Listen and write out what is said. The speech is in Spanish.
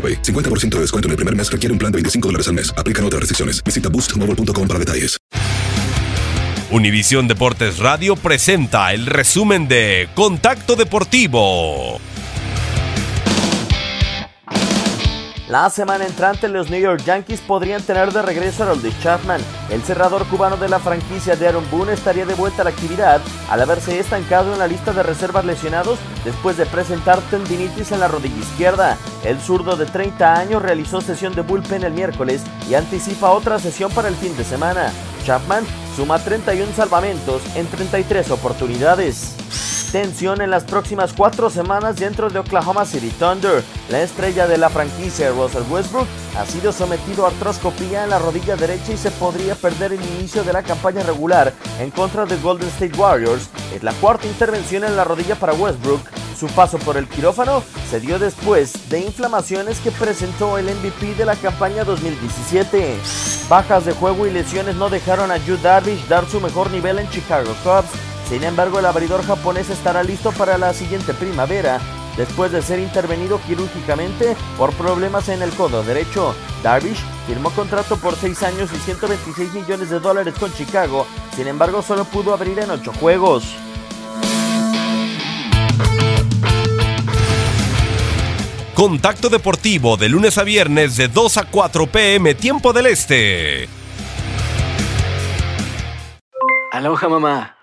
AroPay. 50% de descuento en el primer mes requiere un plan de 25 dólares al mes. Aplican otras restricciones. Visita boostmobile.com para detalles. Univisión Deportes Radio presenta el resumen de Contacto Deportivo. La semana entrante los New York Yankees podrían tener de regreso a Roldy Chapman. El cerrador cubano de la franquicia de Aaron Boone estaría de vuelta a la actividad al haberse estancado en la lista de reservas lesionados después de presentar tendinitis en la rodilla izquierda. El zurdo de 30 años realizó sesión de bullpen el miércoles y anticipa otra sesión para el fin de semana. Chapman suma 31 salvamentos en 33 oportunidades. Tensión en las próximas cuatro semanas dentro de Oklahoma City Thunder. La estrella de la franquicia, Russell Westbrook, ha sido sometido a artroscopía en la rodilla derecha y se podría perder el inicio de la campaña regular en contra de Golden State Warriors. Es la cuarta intervención en la rodilla para Westbrook. Su paso por el quirófano se dio después de inflamaciones que presentó el MVP de la campaña 2017. Bajas de juego y lesiones no dejaron a Yu Darvish dar su mejor nivel en Chicago Cubs. Sin embargo, el abridor japonés estará listo para la siguiente primavera, después de ser intervenido quirúrgicamente por problemas en el codo derecho. Darvish firmó contrato por 6 años y 126 millones de dólares con Chicago, sin embargo solo pudo abrir en 8 juegos. Contacto Deportivo de lunes a viernes de 2 a 4 pm tiempo del este. Aloha mamá.